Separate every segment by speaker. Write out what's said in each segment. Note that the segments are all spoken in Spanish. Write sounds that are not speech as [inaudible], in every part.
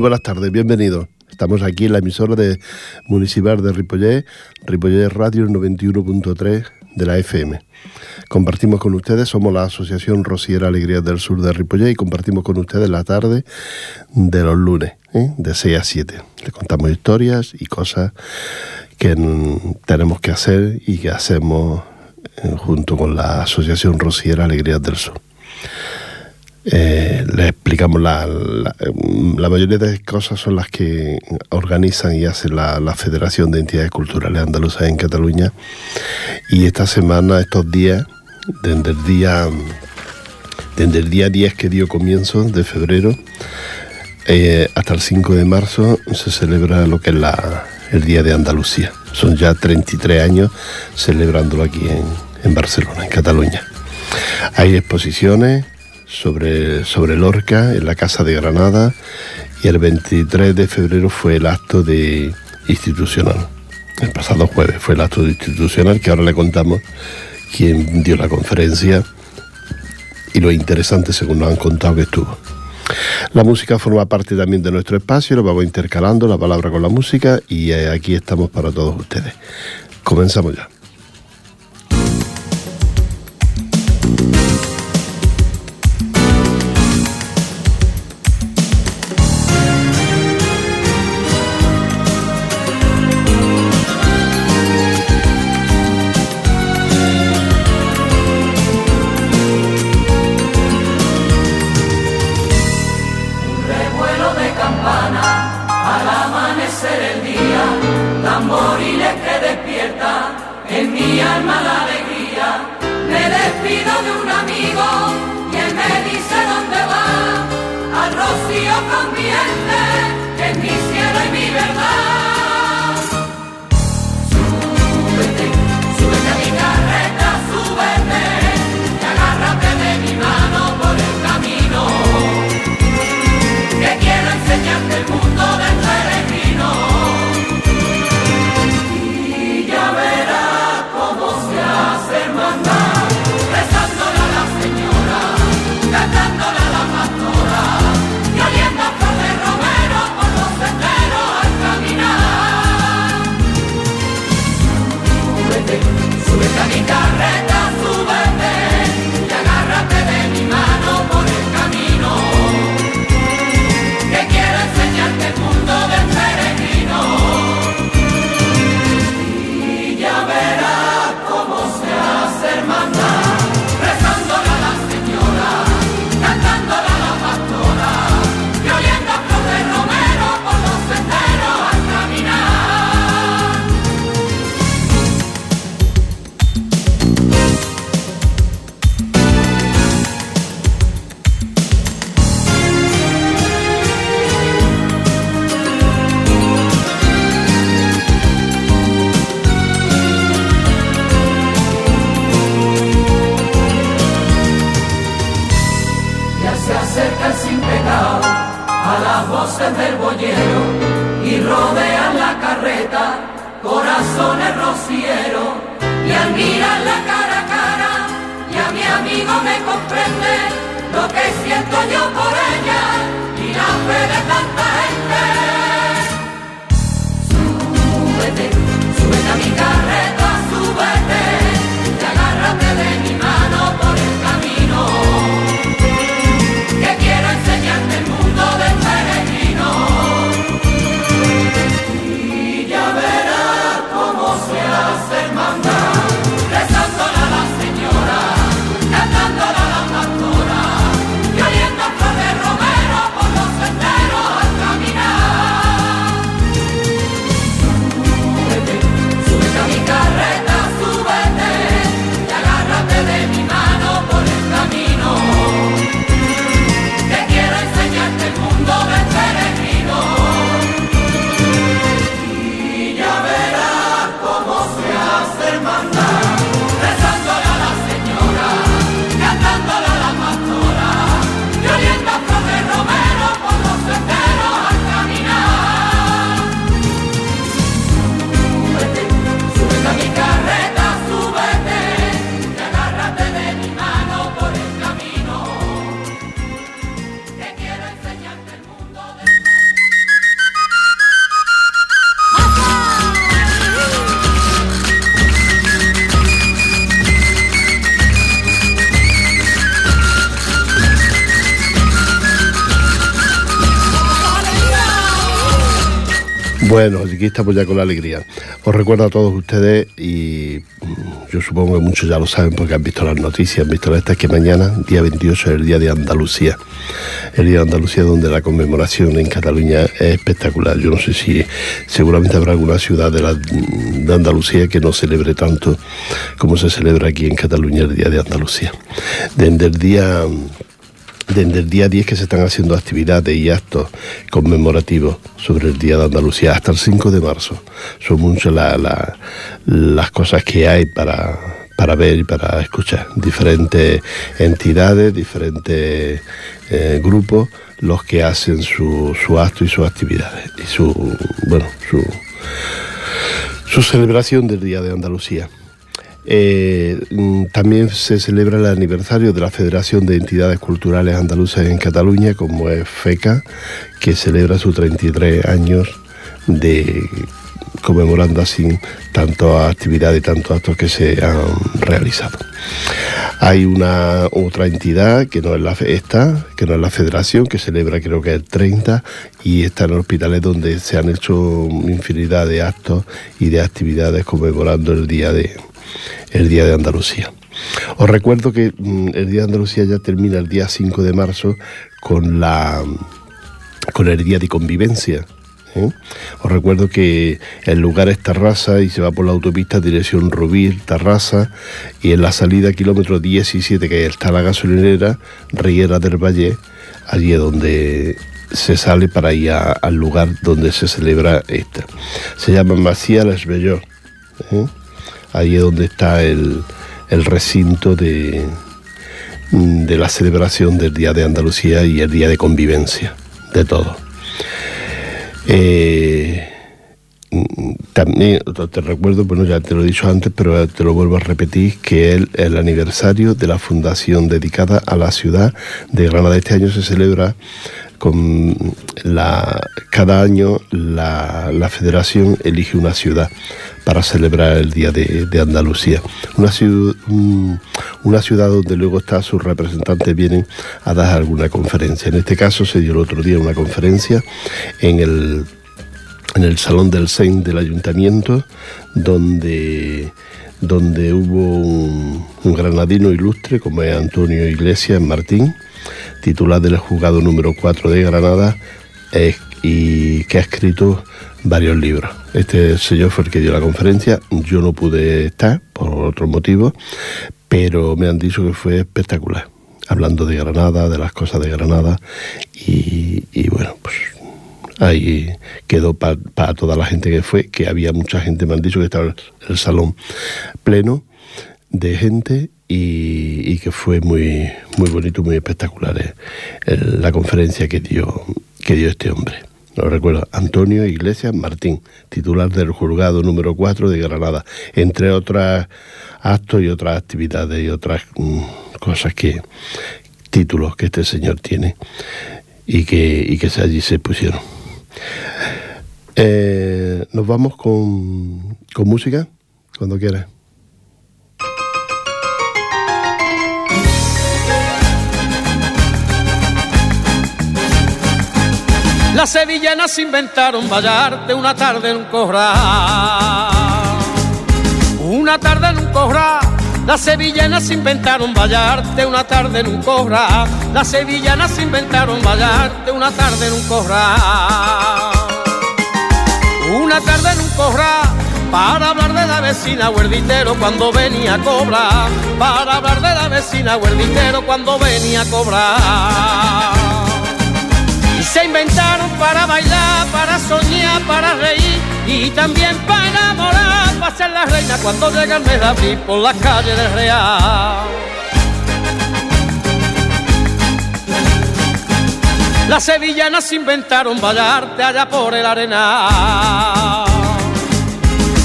Speaker 1: Muy buenas tardes, bienvenidos. Estamos aquí en la emisora de Municipal de Ripollet, Ripollet Radio 91.3 de la FM. Compartimos con ustedes, somos la Asociación Rociera Alegría del Sur de Ripollet y compartimos con ustedes la tarde de los lunes, ¿eh? de 6 a 7. Le contamos historias y cosas que tenemos que hacer y que hacemos eh, junto con la Asociación Rociera Alegría del Sur. Eh, le explicamos la, la, mayoría de cosas son las que organizan y hace la, Federación de Entidades Culturales Andaluzas en Cataluña y esta semana, estos días, desde el día desde el día 10 que dio comienzo de febrero eh, hasta el 5 de marzo se celebra lo que es la, el Día de Andalucía. Son ya 33 años celebrándolo aquí en, en Barcelona, en Cataluña. Hay exposiciones, sobre, sobre Lorca en la Casa de Granada y el 23 de febrero fue el acto de institucional. El pasado jueves fue el acto de institucional que ahora le contamos quién dio la conferencia y lo interesante según nos han contado que estuvo. La música forma parte también de nuestro espacio, lo vamos intercalando la palabra con la música y eh, aquí estamos para todos ustedes. Comenzamos ya.
Speaker 2: Aquí estamos ya con la alegría. Os recuerdo a todos ustedes, y mm, yo supongo que muchos ya lo saben porque han visto las noticias, han visto estas que mañana, día 28, es el día de Andalucía. El día de Andalucía donde la conmemoración en Cataluña es espectacular. Yo no sé si seguramente habrá alguna ciudad de, de Andalucía que no celebre tanto como se celebra aquí en Cataluña el día de Andalucía. Desde el día desde el día 10 que se están haciendo actividades y actos conmemorativos sobre el Día de Andalucía hasta el 5 de marzo. Son muchas las cosas que hay para, para ver y para escuchar. Diferentes entidades, diferentes eh, grupos, los que hacen su, su acto y sus actividades y su, bueno, su, su celebración del Día de Andalucía. Eh, mm, también se celebra el aniversario de la Federación de Entidades Culturales Andaluzas en Cataluña, como es FECA, que celebra sus 33 años de conmemorando así tantas actividades y tantos actos que se han realizado. Hay una otra entidad que no es la esta, que no es la Federación, que celebra creo que el 30 y están hospitales donde se han hecho infinidad de actos y de actividades conmemorando el día de el Día de Andalucía. Os recuerdo que mm, el Día de Andalucía ya termina el día 5 de marzo con, la, con el Día de Convivencia. ¿eh? Os recuerdo que el lugar es Tarrasa y se va por la autopista dirección Rubí, Tarrasa, y en la salida kilómetro 17, que está la gasolinera, Riera del Valle, allí es donde se sale para ir al lugar donde se celebra esta. Se llama Macía Les Belló. ¿eh? Ahí es donde está el, recinto de, de la celebración del Día de Andalucía y el Día de Convivencia, de todo. Eh, también te recuerdo, bueno, ya te lo he dicho antes, pero te lo vuelvo a repetir, que es el, aniversario de la fundación dedicada a la ciudad de Granada. Este año se celebra cada año la, la federación elige una ciudad para celebrar el Día de, Andalucía. Una ciudad, una ciudad donde luego está sus representantes vienen a dar alguna conferencia. En este caso se dio el otro día una conferencia en el, en el Salón del Sein del Ayuntamiento, donde donde hubo un, granadino ilustre como es Antonio Iglesias Martín, titular del juzgado número 4 de Granada, y que ha escrito varios libros. Este señor fue el que dio la conferencia, yo no pude estar por otros motivos, pero me han dicho que fue espectacular, hablando de Granada, de las cosas de Granada, y, bueno, pues ahí quedó para toda la gente que fue, que había mucha gente, me han dicho que estaba el, salón pleno de gente y, que fue muy, muy bonito, muy espectacular eh, la conferencia que dio, que dio este hombre lo recuerdo, Antonio Iglesias Martín, titular del juzgado número 4 de Granada, entre otros actos y otras actividades y otras mm, cosas que, títulos que este señor tiene y que, y que allí se pusieron. Eh, Nos vamos con, con música, cuando quieras.
Speaker 3: Las sevillanas inventaron vallarte una tarde en un corral. Una tarde en un corral. Las sevillanas inventaron vallarte una tarde en un corral. Las sevillanas inventaron vallarte una tarde en un corral. Una tarde en un corral para hablar de la vecina huerditero cuando venía a cobrar, para hablar de la vecina huerditero cuando venía a cobrar. Y se inventaron para bailar, para soñar, para reír y también para enamorar, para ser la reina cuando llega el mes de por la calle del Real. Las sevillanas inventaron bailarte allá por el arena,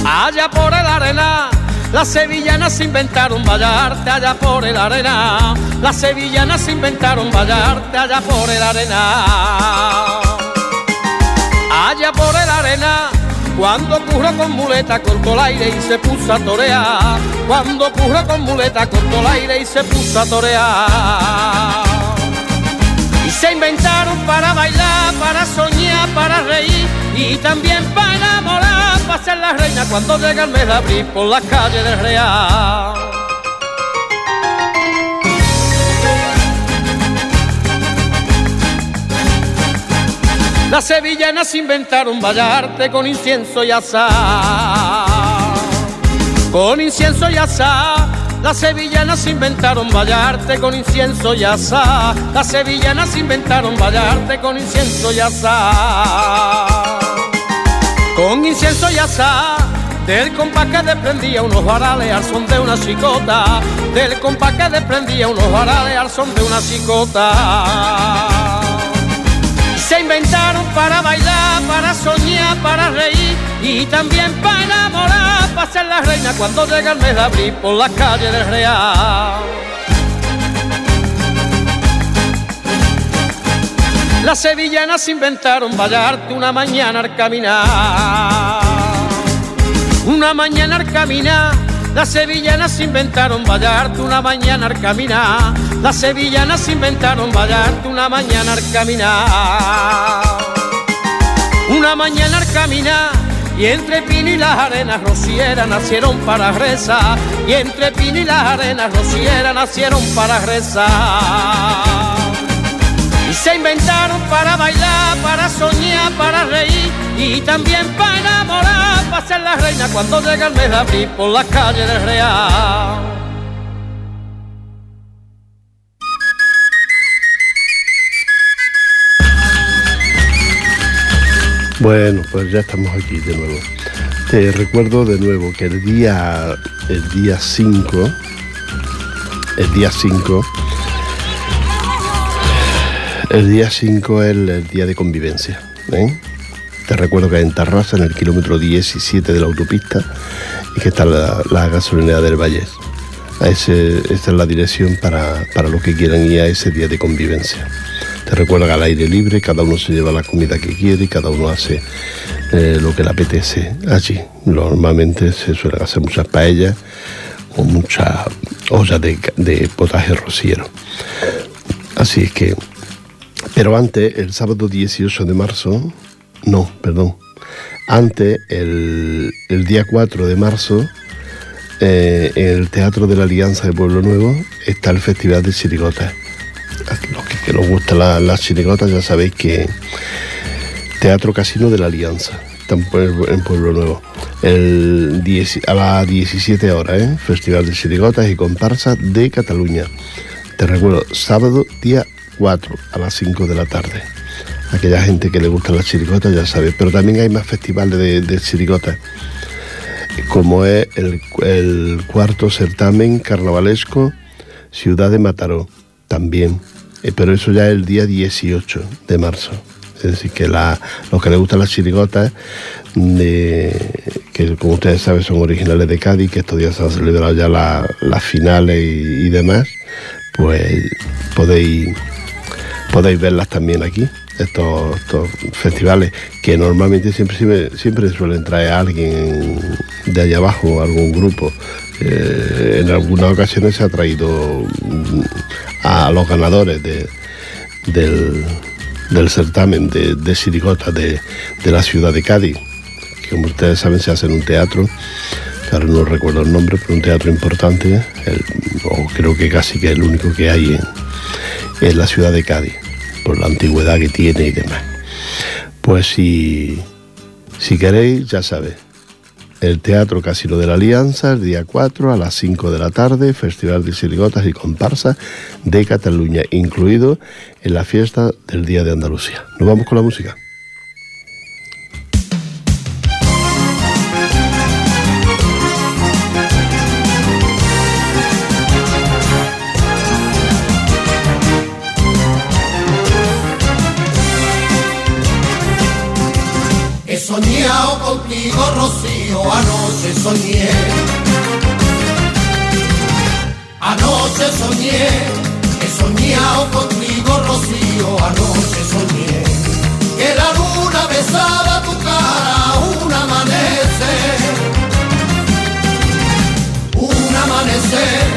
Speaker 3: allá por el arena las sevillanas inventaron vallarte allá por el arena. Las sevillanas inventaron vallarte allá por el arena. Allá por el arena. Cuando curro con muleta cortó el aire y se puso a torear. Cuando curro con muleta cortó el aire y se puso a torear se inventaron para bailar, para soñar, para reír y también para enamorar, para ser la reina cuando llega el mes de abril por las calles del Real. Las sevillanas inventaron bailarte con incienso y azar. Con incienso y azar las sevillanas inventaron vallarte con incienso y asá. Las sevillanas inventaron vallarte con incienso y asá. Con incienso y asá. Del compás que desprendía unos varales al son de una chicota. Del compás que desprendía unos varales al son de una chicota. Se inventaron para bailar, para soñar, para reír y también para enamorar, para ser la reina cuando llega el mes de abril por las calles del Real. Las sevillanas inventaron bailarte una mañana al caminar, una mañana al caminar las sevillanas inventaron bailarte una mañana al caminar. Las sevillanas inventaron bailarte una mañana al caminar. Una mañana al caminar. Y entre Pino y las arenas rocieras nacieron para rezar. Y entre Pino y las arenas rocieras nacieron para rezar. Y se inventaron para bailar, para soñar, para reír y también para enamorar, para ser la reina cuando llega el mes de abril por las calles del Real.
Speaker 2: Bueno, pues ya estamos aquí de nuevo. Te recuerdo de nuevo que el día el día 5 el día 5 el día 5 es el, día de convivencia. ¿eh? Te recuerdo que en Tarrasa, en el kilómetro 17 de la autopista, y que está la, gasolinera del Valle. esta es la dirección para, para los que quieran ir a ese día de convivencia. Te recuerdo que al aire libre, cada uno se lleva la comida que quiere y cada uno hace eh, lo que le apetece allí. Normalmente se suelen hacer muchas paellas o muchas ollas de, de potaje rociero. Así es que pero antes, el sábado 18 de marzo, no, perdón, antes, el, día 4 de marzo, eh, en el Teatro de la Alianza de Pueblo Nuevo está el Festival de Chirigotas. Los que, que os gustan las chirigotas ya sabéis que Teatro Casino de la Alianza, en Pueblo Nuevo. A las 17 horas. Festival de Chirigotas y Comparsas de Cataluña. Te recuerdo, sábado día 4 a las 5 de la tarde. Aquella gente que le gustan las chirigotas ya sabe, pero también hay más festivales de, de chirigotas, como es el, cuarto certamen carnavalesco Ciudad de Mataró, también, eh, pero eso ya es el día 18 de marzo. Es decir, que la, los que les gustan las chirigotas, que como ustedes saben son originales de Cádiz, que estos días se han celebrado ya las finales y demás, pues podéis podéis verlas también aquí, estos, festivales, que normalmente siempre, siempre, suelen traer a alguien de allá abajo, algún grupo. Eh, en algunas ocasiones se ha traído a los ganadores del, certamen de, de sirigotas de, la ciudad de Cádiz, que como ustedes saben se hace en un teatro, ahora no recuerdo el nombre, pero un teatro importante, o creo que casi que es el único que hay en la ciudad de Cádiz por la antigüedad que tiene y demás. Pues si, si queréis, ya sabéis, el Teatro Casino de la Alianza, el día 4 a las 5 de la tarde, Festival de Sirigotas y Comparsa de Cataluña, incluido en la fiesta del Día de Andalucía. Nos vamos con la música.
Speaker 4: Rocío, anoche soñé. Anoche soñé, he soñado contigo, Rocío, anoche soñé. Que la luna besaba tu cara, un amanecer. Un amanecer,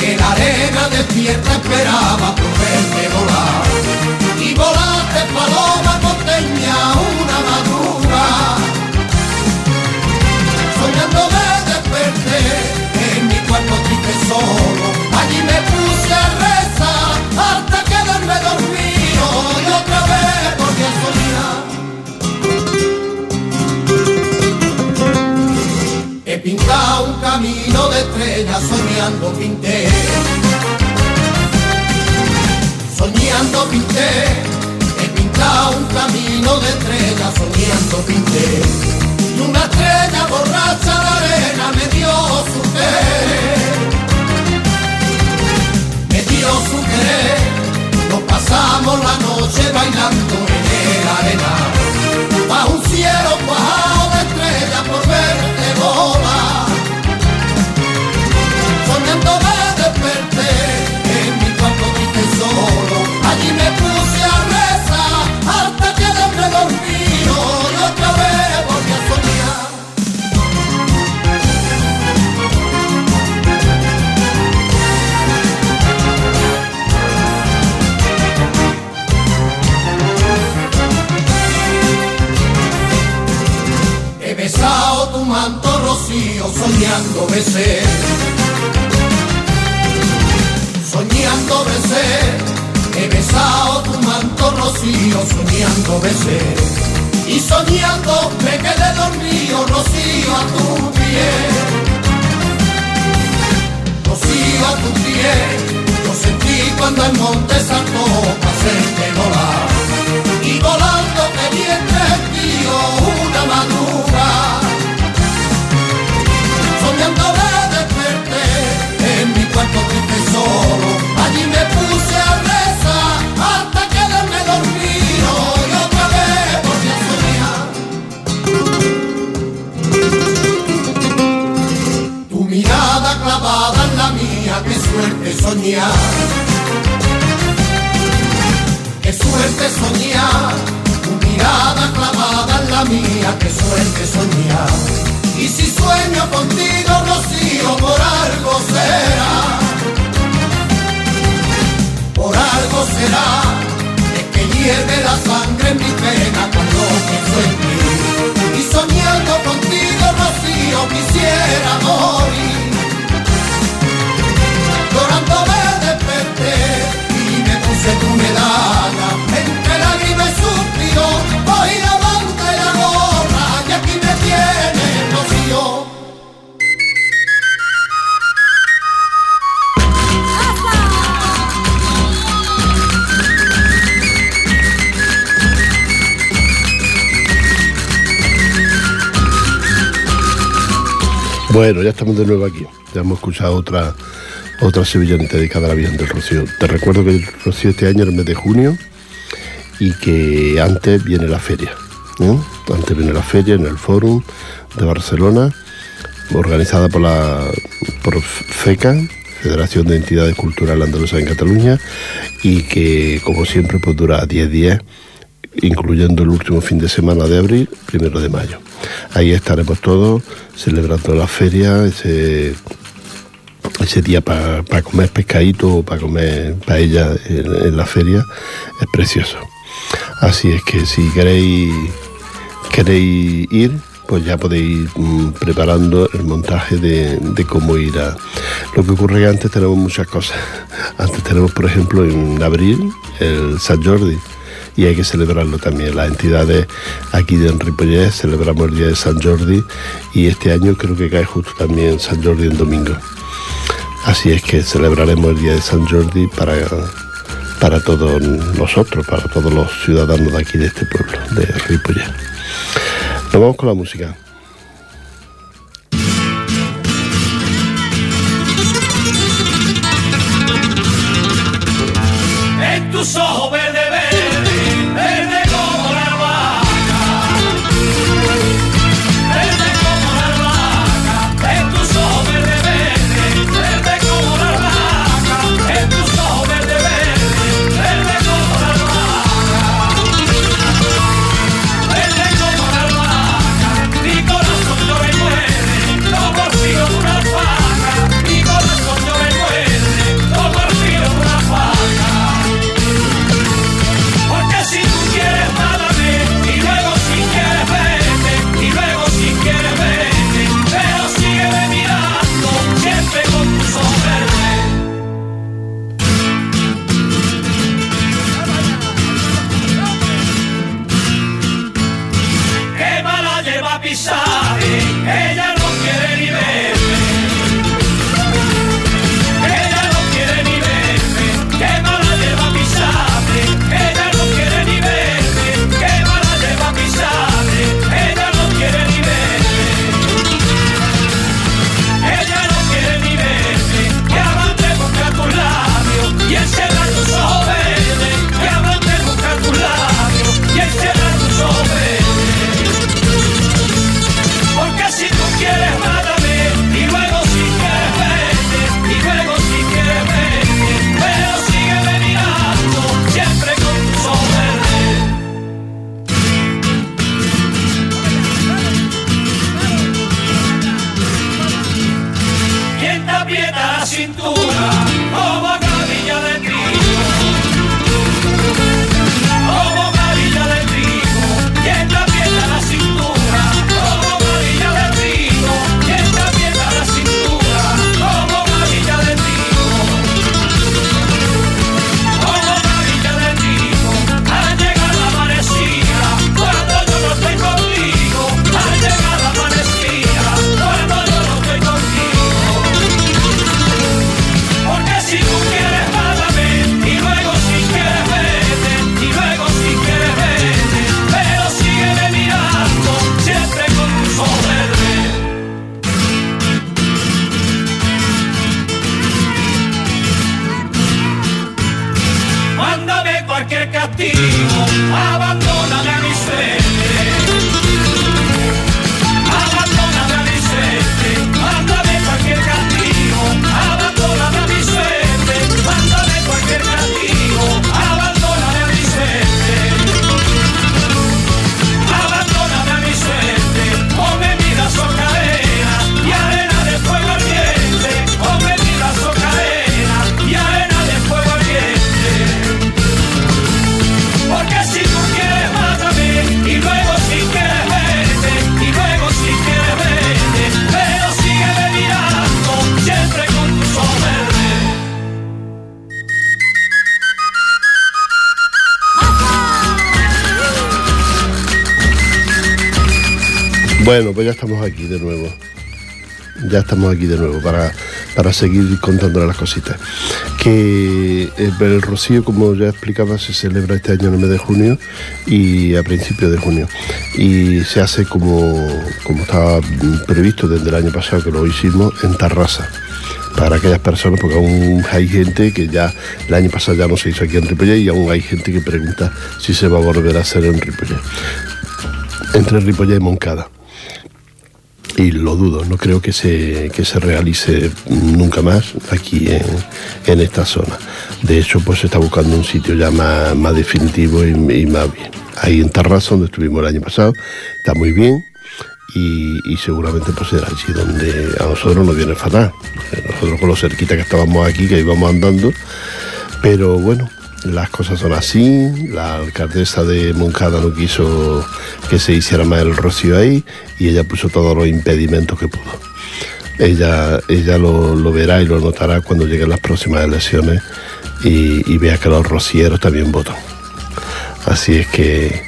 Speaker 4: que la arena despierta esperaba por verte volar y volaste paloma costeña una madruga. En mi cuarto triste solo, allí me puse a rezar hasta quedarme dormido y otra vez volví a soñar. He pintado un camino de estrellas soñando pinté soñando pinté, he pintado un camino de estrellas, soñando pinté. Una estrella borracha de arena me dio su querer, me dio su querer, nos pasamos la noche bailando en el arena, bajo un cielo cuajado soñando besé soñando besé, he besado tu manto rocío, soñando besé, y soñando me quedé dormido, rocío a tu pie, rocío a tu pie, yo sentí cuando el monte saltó para hacerte volar, solo. Allí me puse a rezar hasta quedarme dormido y otra vez volví a soñar. Tu mirada clavada en la mía, qué suerte soñar. Qué suerte soñar, tu mirada clavada en la mía, qué suerte soñar. Y si sueño contigo, Rocío, por algo será. Será, es que hierve la sangre en mi pena cuando pienso en ti. Y soñando contigo, Rocío, quisiera morir. Llorando me desperté y me puse tu medalla. Entre lágrimas y
Speaker 2: Bueno, ya estamos de nuevo aquí. Ya hemos escuchado otra otra sevillanita dedicada a la Virgen del Rocío. Te recuerdo que el Rocío este año es el mes de junio y que antes viene la feria. ¿no? Antes viene la feria en el Fórum de Barcelona, organizada por la por FECA, Federación de Entidades Culturales Andaluzas en Cataluña, y que como siempre pues dura 10 días, incluyendo el último fin de semana de abril, primero de mayo. Ahí estaremos todos celebrando la feria, ese día para comer pescadito o para comer paella en, en, la feria es precioso. Así es que si queréis queréis ir, pues ya podéis ir mm, preparando el montaje de, de, cómo ir a... Lo que ocurre es que antes tenemos muchas cosas. [laughs] Antes tenemos, por ejemplo, en abril el San Jordi y hay que celebrarlo también. Las entidades aquí de Enripollés celebramos el día de San Jordi y este año creo que cae justo también San Jordi en domingo. Así es que celebraremos el día de San Jordi para, para todos nosotros, para todos los ciudadanos de aquí de este pueblo, de Ripollés. Nos vamos con la música.
Speaker 1: En tus ojos
Speaker 2: aquí de nuevo. Ya estamos aquí de nuevo para, para seguir contándole las cositas. Que el, rocío, como ya explicaba, se celebra este año en el mes de junio y a principios de junio. Y se hace como, como estaba previsto desde el año pasado que lo hicimos en Tarrasa para aquellas personas, porque aún hay gente que ya el año pasado ya no se hizo aquí en Ripollet y aún hay gente que pregunta si se va a volver a hacer en Ripollet, entre Ripollet y Moncada y lo dudo, no creo que se, se realice nunca más aquí en, esta zona. De hecho, pues se está buscando un sitio ya más, definitivo y, más bien. Ahí en Tarrasa, donde estuvimos el año pasado, está muy bien y, seguramente pues será allí donde a nosotros nos viene fatal. Nosotros con lo cerquita que estábamos aquí, que íbamos andando, pero bueno, las cosas son así, la alcaldesa de Moncada no quiso que se hiciera más el rocío ahí y ella puso todos los impedimentos que pudo. Ella, ella lo, verá y lo notará cuando lleguen las próximas elecciones y, vea que los rocieros también votan. Así es que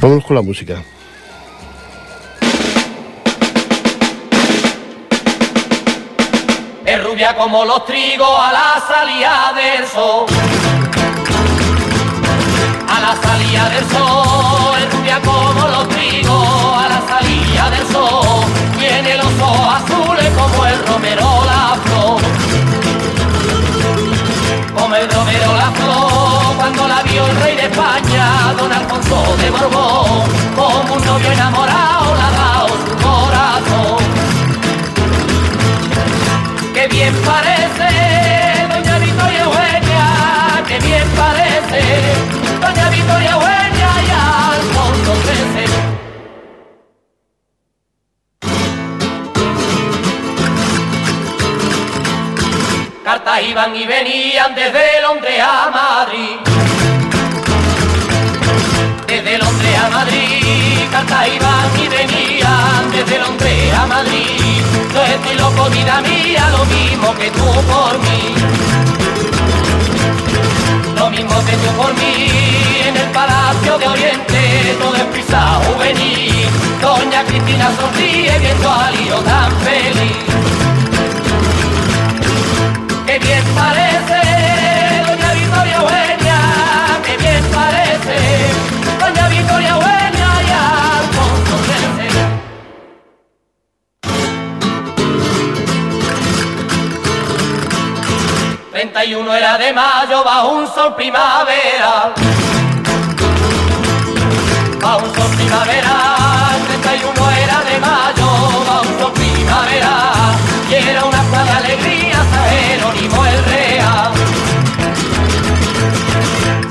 Speaker 2: vamos con la música.
Speaker 1: Rubia como los trigos a la salida del sol. A la salida del sol, rubia como los trigos, a la salida del sol, tiene los ojos azules como el romero la flor. Como el romero la flor, cuando la vio el rey de España, don Alfonso de Borbón, como un novio enamorado Qué bien parece, doña Victoria Eugenia, qué bien parece doña Victoria Huella y Alfonso XIII. Cartas iban y venían desde Londres a Madrid. Desde Londres a Madrid, cartas iban y venían desde Londres a Madrid. Yo estoy loco, vida mía, lo mismo que tú por mí lo mismo que tú por mí, en el Palacio de Oriente, todo es prisa juvenil. Doña Cristina sonríe viendo a lío tan feliz. Qué bien parece, 31 era de mayo bajo un sol primaveral. Bajo un sol primaveral, 31 era de mayo bajo un sol primaveral. Y era una de alegría, San Jerónimo el Real.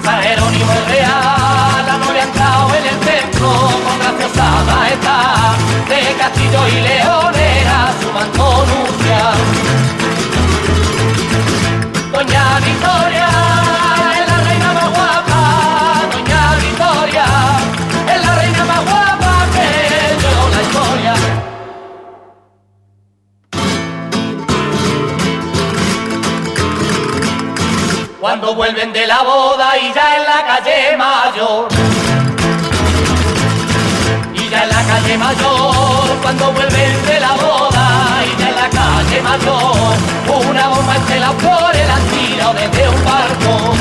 Speaker 1: San Jerónimo el Real, la novia entrado en el templo con graciosa majestad. De castillo y león era su manto Doña Victoria es la reina más guapa, Doña Victoria es la reina más guapa que yo la historia. Cuando vuelven de la boda y ya en la calle mayor. Y ya en la calle mayor, cuando vuelven de la boda se. Una bomba estela por el tirado desde un barco.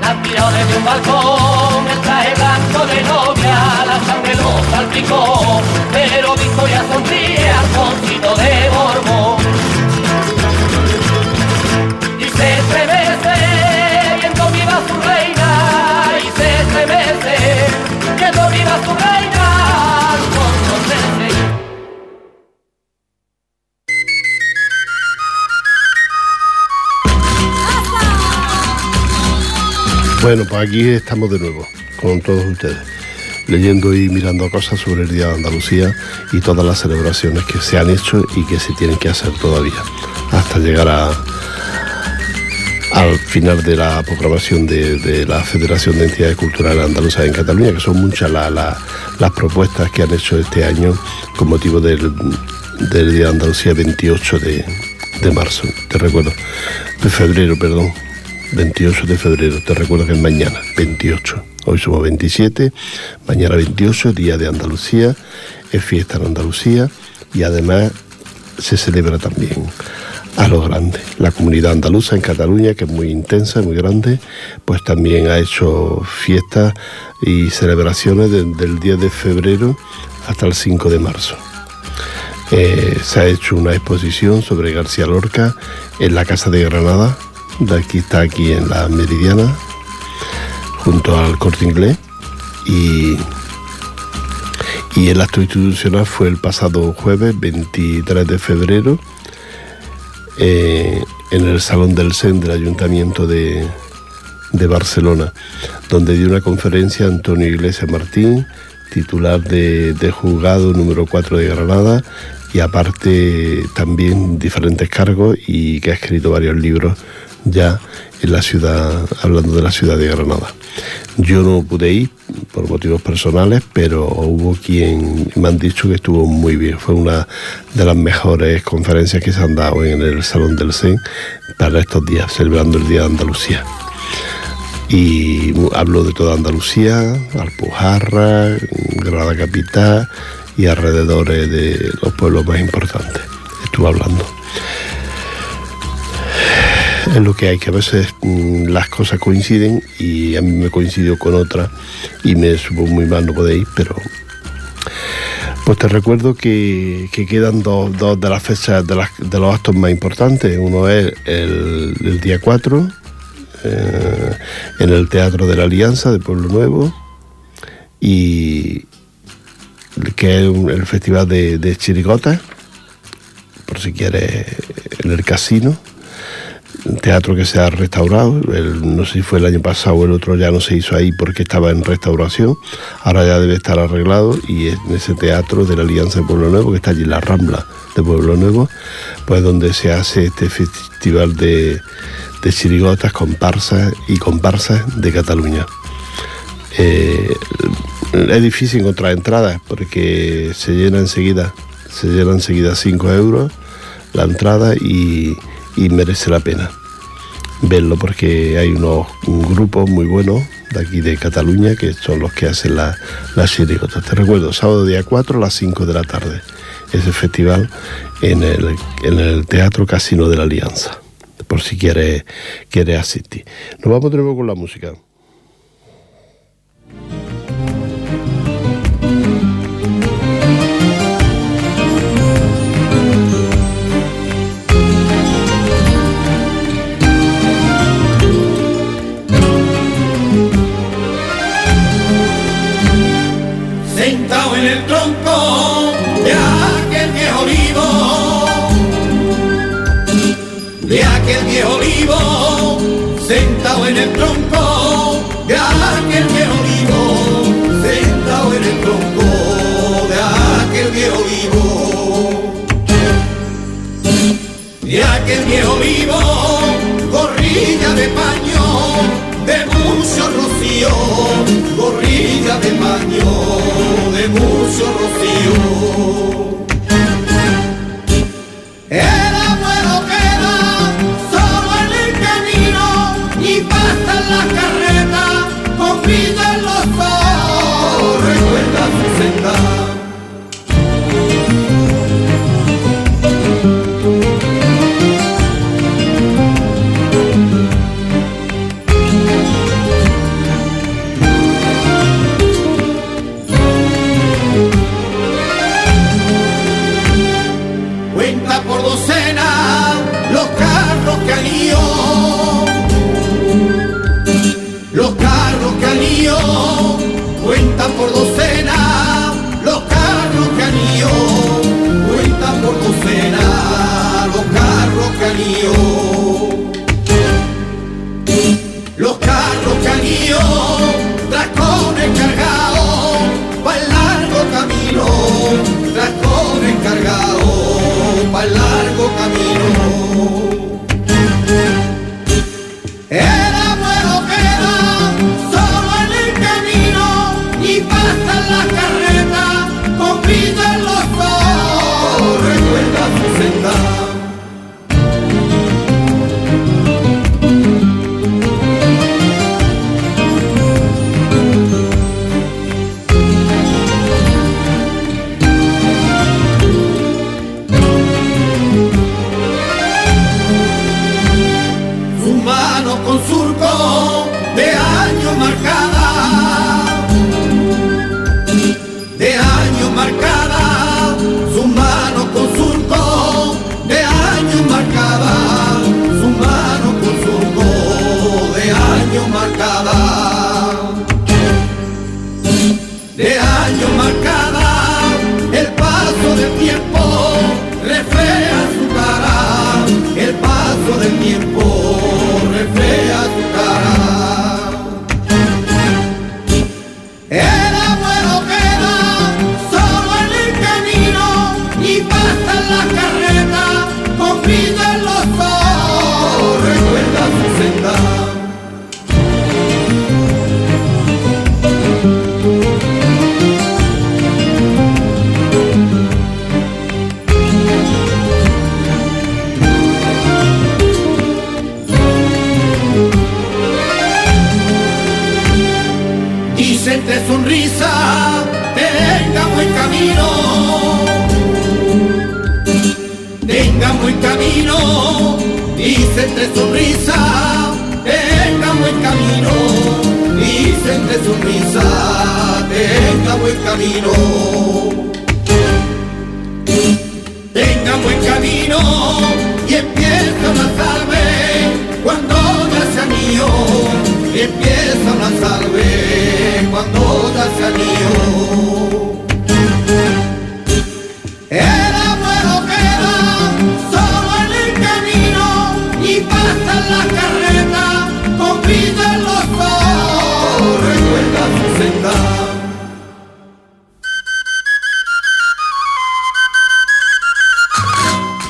Speaker 1: La han tirado desde un balcón, el traje blanco de novia, la sangre lo salpicó, pero Victoria sonríe al concito de Borbón. Y se estremece, viendo viva su reina, y se estremece, viendo viva su reina.
Speaker 2: Bueno, pues aquí estamos de nuevo con todos ustedes, leyendo y mirando cosas sobre el Día de Andalucía y todas las celebraciones que se han hecho y que se tienen que hacer todavía, hasta llegar a, al final de la programación de, la Federación de Entidades Culturales Andaluzas en Cataluña, que son muchas las propuestas que han hecho este año con motivo del, Día de Andalucía 28 de, de marzo, te recuerdo, de febrero, perdón, 28 de febrero, te recuerdo que es mañana, 28. Hoy somos 27, mañana 28, Día de Andalucía, es fiesta en Andalucía y además se celebra también a lo grande. La comunidad andaluza en Cataluña, que es muy intensa, muy grande, pues también ha hecho fiestas y celebraciones desde el 10 de febrero hasta el 5 de marzo. Eh, se ha hecho una exposición sobre García Lorca en la Casa de Granada, de aquí está aquí en la Meridiana, junto al Corte Inglés, y, y el acto institucional fue el pasado jueves 23 de febrero eh, en el Salón del SEN del Ayuntamiento de, Barcelona, donde dio una conferencia Antonio Iglesias Martín, titular de, de, juzgado número 4 de Granada, y aparte también diferentes cargos y que ha escrito varios libros ya en la ciudad, hablando de la ciudad de Granada. Yo no pude ir por motivos personales, pero hubo quien me han dicho que estuvo muy bien. Fue una de las mejores conferencias que se han dado en el Salón del CEN para estos días, celebrando el Día de Andalucía. Y hablo de toda Andalucía, Alpujarra, Granada Capital y alrededores de los pueblos más importantes. Estuve hablando es lo que hay, que a veces mm, las cosas coinciden y a mí me coincidió con otra y me supo muy mal no podéis, pero pues te recuerdo que, quedan dos, de las fechas de, los actos más importantes. Uno es el, día 4 eh, en el Teatro de la Alianza de Pueblo Nuevo y que es el festival de, de chirigotas, por si quieres en el casino teatro que se ha restaurado, no sé si fue el año pasado o el otro ya no se hizo ahí porque estaba en restauración, ahora ya debe estar arreglado y en ese teatro de la Alianza de Pueblo Nuevo, que está allí en la Rambla de Pueblo Nuevo, pues donde se hace este festival de, chirigotas, comparsas y comparsas de Cataluña. Eh, es difícil encontrar entradas porque se llena enseguida, se llena enseguida 5 euros la entrada y y merece la pena verlo porque hay unos grupos muy buenos de aquí de Cataluña que son los que hacen las la. Te recuerdo, sábado día 4 a las 5 de la tarde, ese festival en el, en el Teatro Casino de la Alianza, por si quieres quiere asistir. Nos vamos de nuevo con la música.
Speaker 4: En el tronco de aquel viejo olivo, sentado en el tronco de aquel viejo olivo. De aquel viejo olivo, gorrilla de paño, de mucho rocío, gorrilla de paño, de mucho rocío.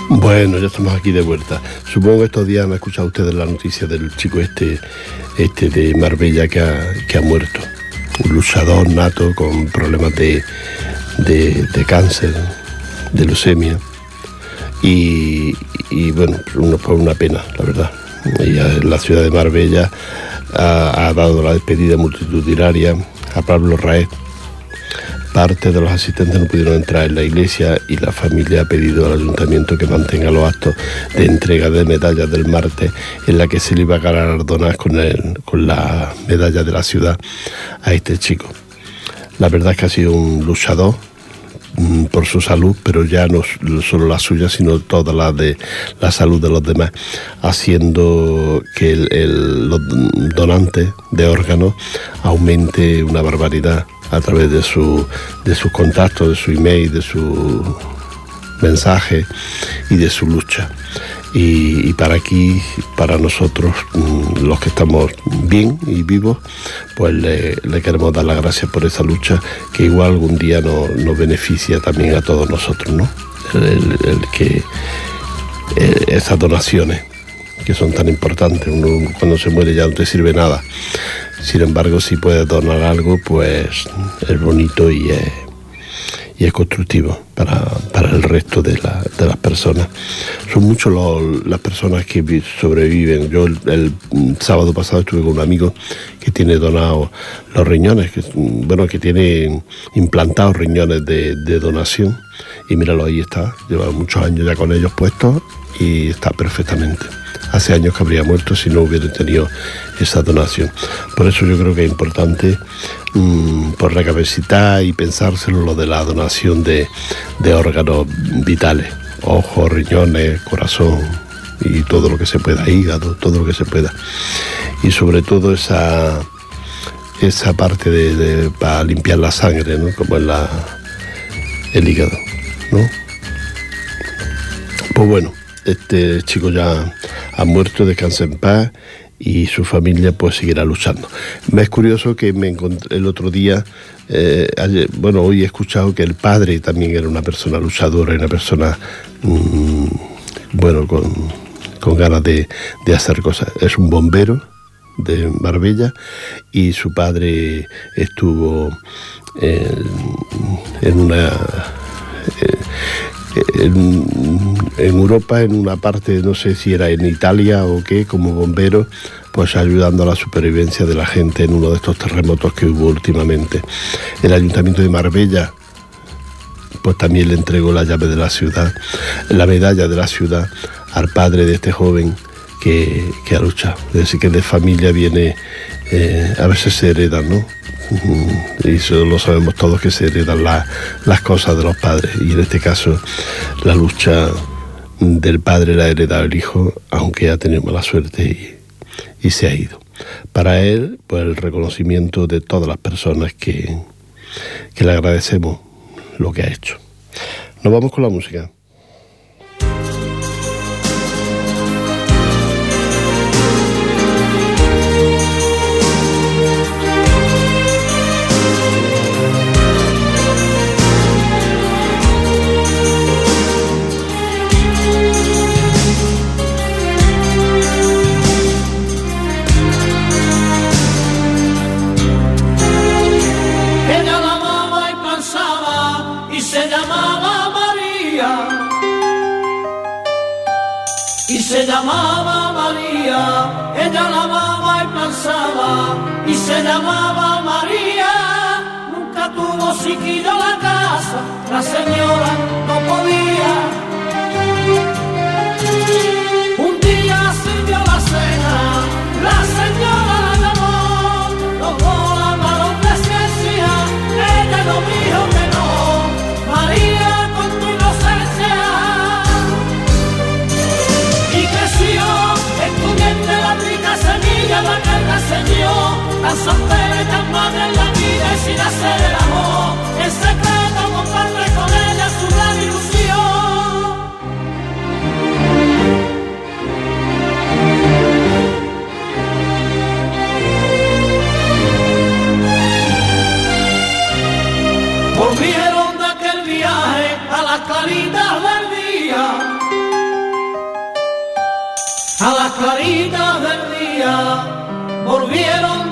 Speaker 2: Bueno, ya estamos aquí de vuelta. Supongo que estos días han escuchado ustedes la noticia del chico este, este de Marbella que ha, muerto. Un luchador nato con problemas de, de, cáncer, de leucemia. Y, bueno, uno por una pena, la verdad. la ciudad de Marbella ha, ha dado la despedida multitudinaria a Pablo Raez Parte de los asistentes no pudieron entrar en la iglesia y la familia ha pedido al ayuntamiento que mantenga los actos de entrega de medallas del martes en la que se le iba a galardonar con, con la medalla de la ciudad a este chico. La verdad es que ha sido un luchador por su salud, pero ya no solo la suya, sino toda la de la salud de los demás, haciendo que el, los donantes de órganos aumente una barbaridad a través de, su, de sus contactos, de su email, de su mensaje y de su lucha. Y, para aquí, para nosotros, mm, los que estamos bien y vivos, pues le, queremos dar las gracias por esa lucha que igual algún día nos, beneficia también a todos nosotros, ¿no? El, que eh, esas donaciones que son tan importantes, uno cuando se muere ya no te sirve nada. Sin embargo, si puedes donar algo, pues es bonito y es, y es constructivo para, el resto de, las personas. Son muchas las personas que sobreviven. Yo el, sábado pasado estuve con un amigo que tiene donados los riñones, que, bueno, que tiene implantados riñones de, de donación. Y míralo, ahí está. Lleva muchos años ya con ellos puestos y está perfectamente hace años que habría muerto si no hubiera tenido esa donación. Por eso yo creo que es importante mm, por recapacitar y pensárselo lo de la donación de, órganos vitales, ojos, riñones, corazón y todo lo que se pueda, hígado, todo lo que se pueda. Y sobre todo esa, esa parte de, para limpiar la sangre, ¿no? como en la, el hígado. ¿no? Pues bueno, este chico ya ha muerto, descansa en paz y su familia pues seguirá luchando. Me es curioso que me encontré el otro día, eh, bueno, hoy he escuchado que el padre también era una persona luchadora, una persona, mm, bueno, con, ganas de, hacer cosas. Es un bombero de Marbella y su padre estuvo en una... Eh, en, Europa, en una parte, no sé si era en Italia o qué, como bombero, pues ayudando a la supervivencia de la gente en uno de estos terremotos que hubo últimamente. El ayuntamiento de Marbella, pues también le entregó la llave de la ciudad, la medalla de la ciudad al padre de este joven que, ha luchado. Es decir, que de familia viene, eh, a veces se hereda, ¿no? Y eso lo sabemos todos que se heredan las cosas de los padres. Y en este caso la lucha del padre la ha heredado el hijo aunque ha tenido mala suerte y, se ha ido. Para él pues el reconocimiento de todas las personas que, que le agradecemos lo que ha hecho. Nos vamos con la música
Speaker 5: se llamaba María, nunca tuvo siquiera la casa, la señora no podía. Tan soltera y tan madre en la vida y sin hacer el amor. En secreto comparte con ella su gran ilusión. Volvieron de aquel viaje a las claritas del día. A las claritas del día volvieron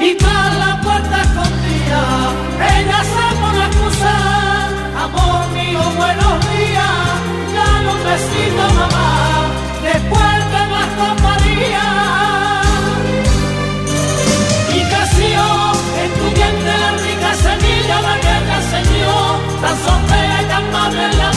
Speaker 5: Y tras la puerta escondida, ella se pone a excusar, amor mío, buenos días, dale un besito mamá, después de las compañías. tan soltera y tan madre en la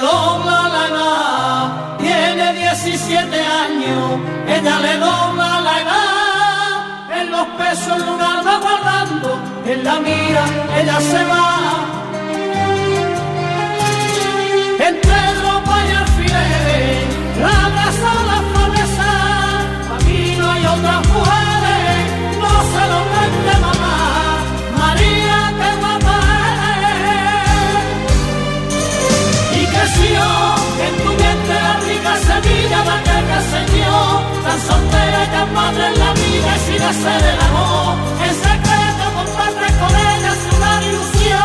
Speaker 5: dobla la edad, tiene 17 años, ella le dobla la edad, en los pesos el lugar va guardando, en la mira ella se va. Entre ropa y alfileres, la abraza el secreto compartes con ella su gran ilusión.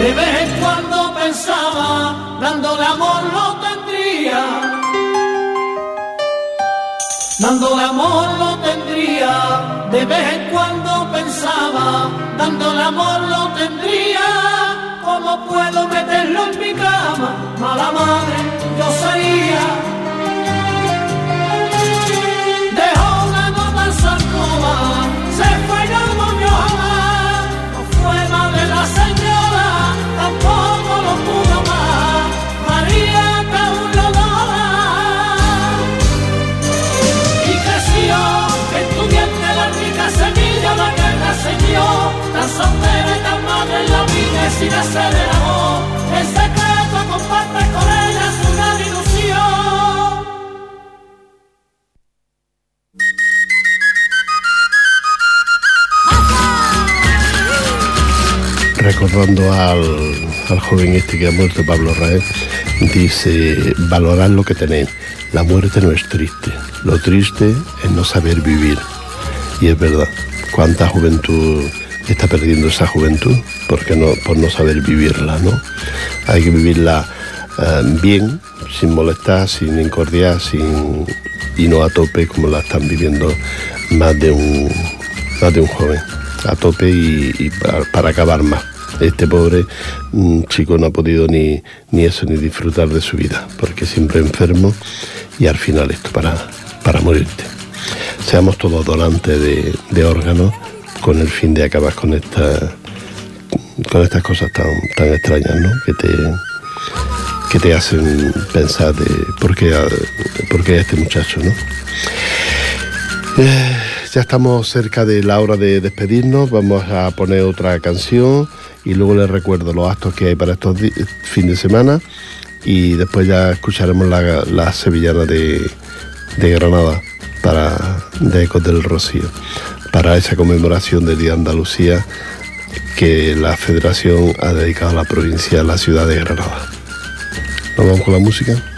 Speaker 5: De vez en cuando pensaba, dándole amor lo tendría Dándole amor lo tendría, de vez en cuando pensaba, dándole amor lo tendría, ¿cómo puedo meterlo en mi cama? Mala madre yo sería.
Speaker 6: Recordando al, joven este que ha muerto, Pablo Raez, dice, valorad lo que tenéis. La muerte no es triste, lo triste es no saber vivir. Y es verdad, cuánta juventud está perdiendo esa juventud porque no, por no saber vivirla, ¿no? Hay que vivirla eh, bien, sin molestar, sin incordiar, sin, y no a tope como la están viviendo más de un, más de un joven a tope y, para acabar más. Este pobre mm, chico no ha podido ni, ni eso, ni disfrutar de su vida, porque siempre enfermo y al final esto para, para morirte. Seamos todos donantes de, órganos con el fin de acabar con esta con estas cosas tan, tan extrañas, ¿no? Que te, que te hacen pensar de por qué, por qué este muchacho, ¿no? Eh, ya estamos cerca de la hora de despedirnos, vamos a poner otra canción y luego les recuerdo los actos que hay para estos fin de semana y después ya escucharemos la, la sevillana de, de Granada para de Ecos del Rocío para esa conmemoración del Día de Andalucía que la Federación ha dedicado a la provincia, a la ciudad de Granada. ¿Nos vamos con la música?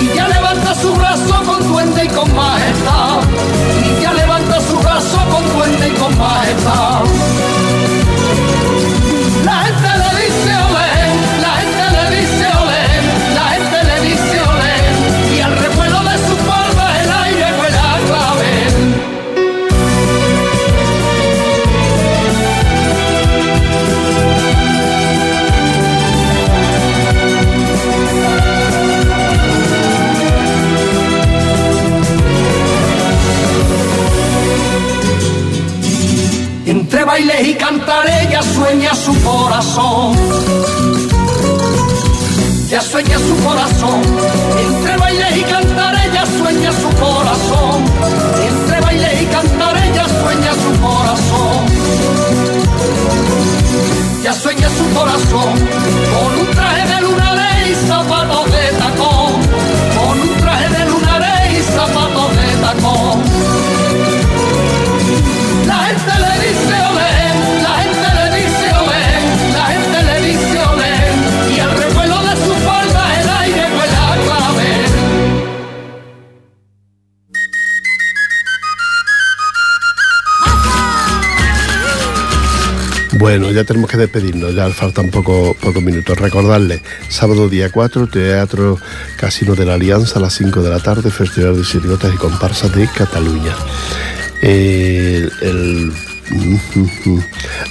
Speaker 1: Y ya levanta su brazo con duende y con majestad. Y ya levanta su brazo con duende y con majestad. Y cantaré ya sueña su corazón. Ya sueña su corazón, entre bailes y cantaré ya sueña su corazón. Entre bailes y cantaré ya sueña su corazón. Ya sueña su corazón con un traje de luna y zapatos
Speaker 2: ya tenemos que despedirnos, ya faltan poco- pocos minutos. Recordarles, sábado día 4, Teatro Casino de la Alianza a las 5 de la tarde, Festival de Sirigotas y Comparsas de Cataluña. El, el-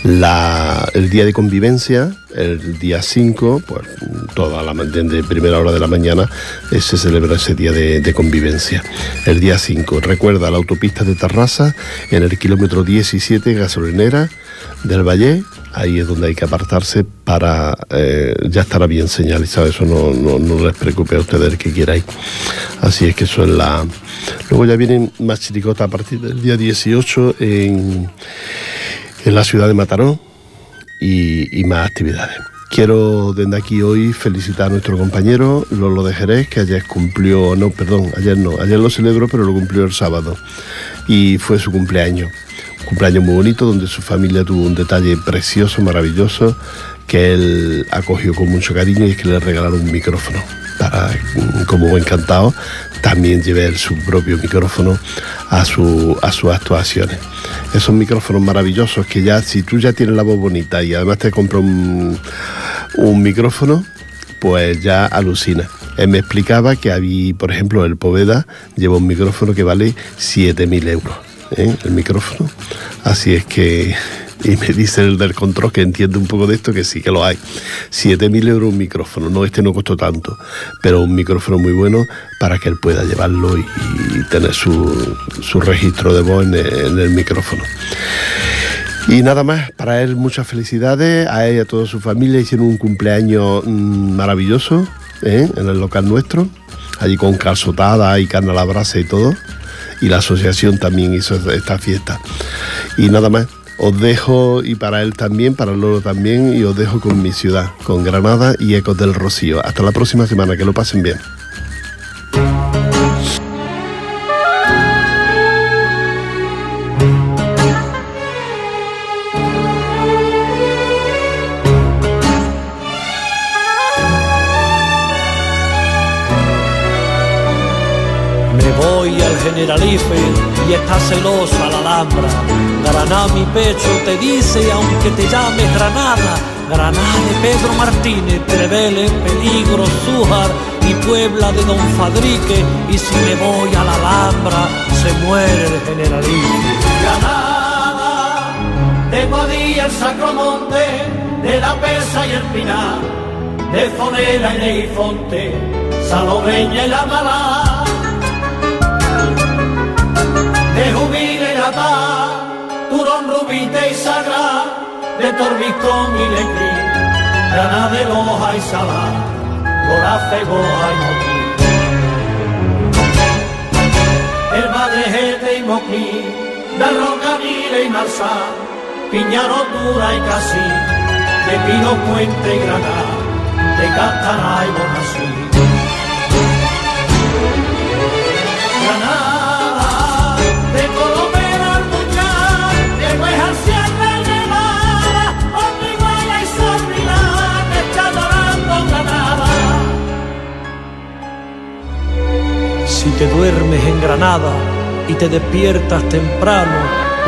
Speaker 2: la- el día de convivencia, el día 5, pues toda la ma- de primera hora de la mañana eh, se celebra ese día de, de convivencia. El día 5, recuerda la autopista de Tarrasa en el kilómetro 17, gasolinera del Valle, ahí es donde hay que apartarse para, eh, ya estará bien señalizado, eso no, no, no les preocupe a ustedes que queráis. Así es que eso es la... Luego ya vienen más chiricotas a partir del día 18 en, en la ciudad de Mataró y, y más actividades. Quiero desde aquí hoy felicitar a nuestro compañero Lolo de Jerez, que ayer cumplió, no, perdón, ayer no, ayer lo celebró, pero lo cumplió el sábado. Y fue su cumpleaños. Cumpleaños muy bonito, donde su familia tuvo un detalle precioso, maravilloso, que él acogió con mucho cariño y es que le regalaron un micrófono. Para, mm, como encantado, también llevé su propio micrófono a, su, a sus actuaciones. Esos micrófonos maravillosos que ya, si tú ya tienes la voz bonita y además te compras un, un micrófono, pues ya alucina. Él me explicaba que había, por ejemplo, el Poveda lleva un micrófono que vale 7.000 euros, ¿eh? el micrófono. Así es que, y me dice el del control que entiende un poco de esto, que sí que lo hay. 7.000 euros un micrófono, no, este no costó tanto, pero un micrófono muy bueno para que él pueda llevarlo y, tener su, su registro de voz en el, en el micrófono. Y nada más, para él muchas felicidades, a él y a toda su familia hicieron un cumpleaños mm, maravilloso ¿eh? en el local nuestro, allí con calzotada y carne a la brasa y todo. Y la asociación también hizo esta fiesta. Y nada más, os dejo, y para él también, para Loro también, y os dejo con mi ciudad, con Granada y Ecos del Rocío. Hasta la próxima semana, que lo pasen bien.
Speaker 7: Generalife y está celosa la Alhambra. Granada mi pecho te dice, aunque te llames Granada, Granada de Pedro Martínez, Trevele, Peligro, Zújar y Puebla de Don Fadrique. Y si me voy a la Alhambra, se muere el Generalife.
Speaker 5: Granada, de Guadilla el Sacromonte, de la Pesa y el Pinar, de Fonera y Neifonte, Salomeña y la Malá, de Jubile y Natá, Turón, Rubite y Sagrá, de Torbicón y Lecrín, Granada de Loja y Salá, Gorafe, Goja y Moquín. el Madrejete y Moquín, de Rocanile y Marsá, Piñaro, Dura y Casí, de Pino, Puente y Granada, de Cantará y Bonasí. Granada,
Speaker 7: te duermes en Granada y te despiertas temprano,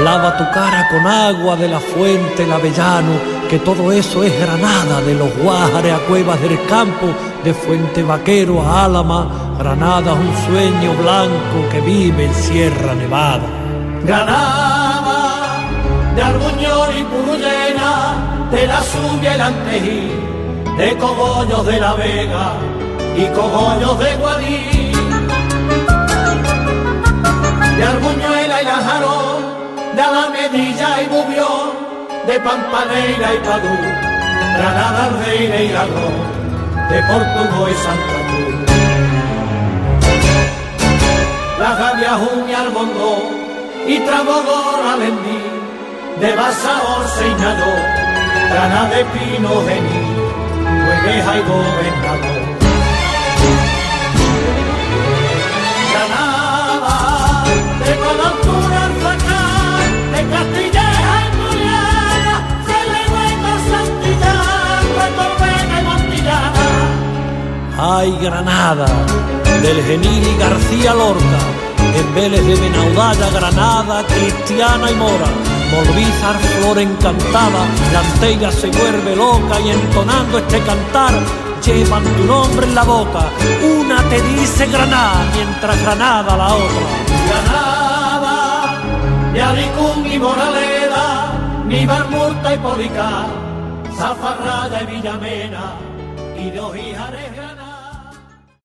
Speaker 7: lava tu cara con agua de la fuente, el avellano, que todo eso es Granada, de los Guájares a Cuevas del Campo, de Fuente Vaquero a Álama, Granada es un sueño blanco que vive en Sierra Nevada.
Speaker 5: Granada, de Arbuñol y Purullena, de la Subia y Antejí, de Cogollos de la Vega y Cogollos de Guadí, de Arbuñuela y la Jarón, de Alamedilla y Bubión, de Pampaneira y Padú, Granada, Reina y Arroz, de Portugal y Santa Cruz. La Gavia, y Albondó y Trabogor, Alendí, de Basaor, Seinado, Granada de Pino, Gení, Hueveja y Gobernador. Ay, Granada, del Genil y García Lorca, en Vélez de Benaudalla, Granada, Cristiana y Mora. Molvízar, flor encantada, la antella se vuelve loca y entonando este cantar llevan tu nombre en la boca. Una te dice Granada, mientras Granada la otra. Granada, ni Alicún y Moraleda, ni Barmurta y Policar, Zafarraya y Villamena, y de Ojijares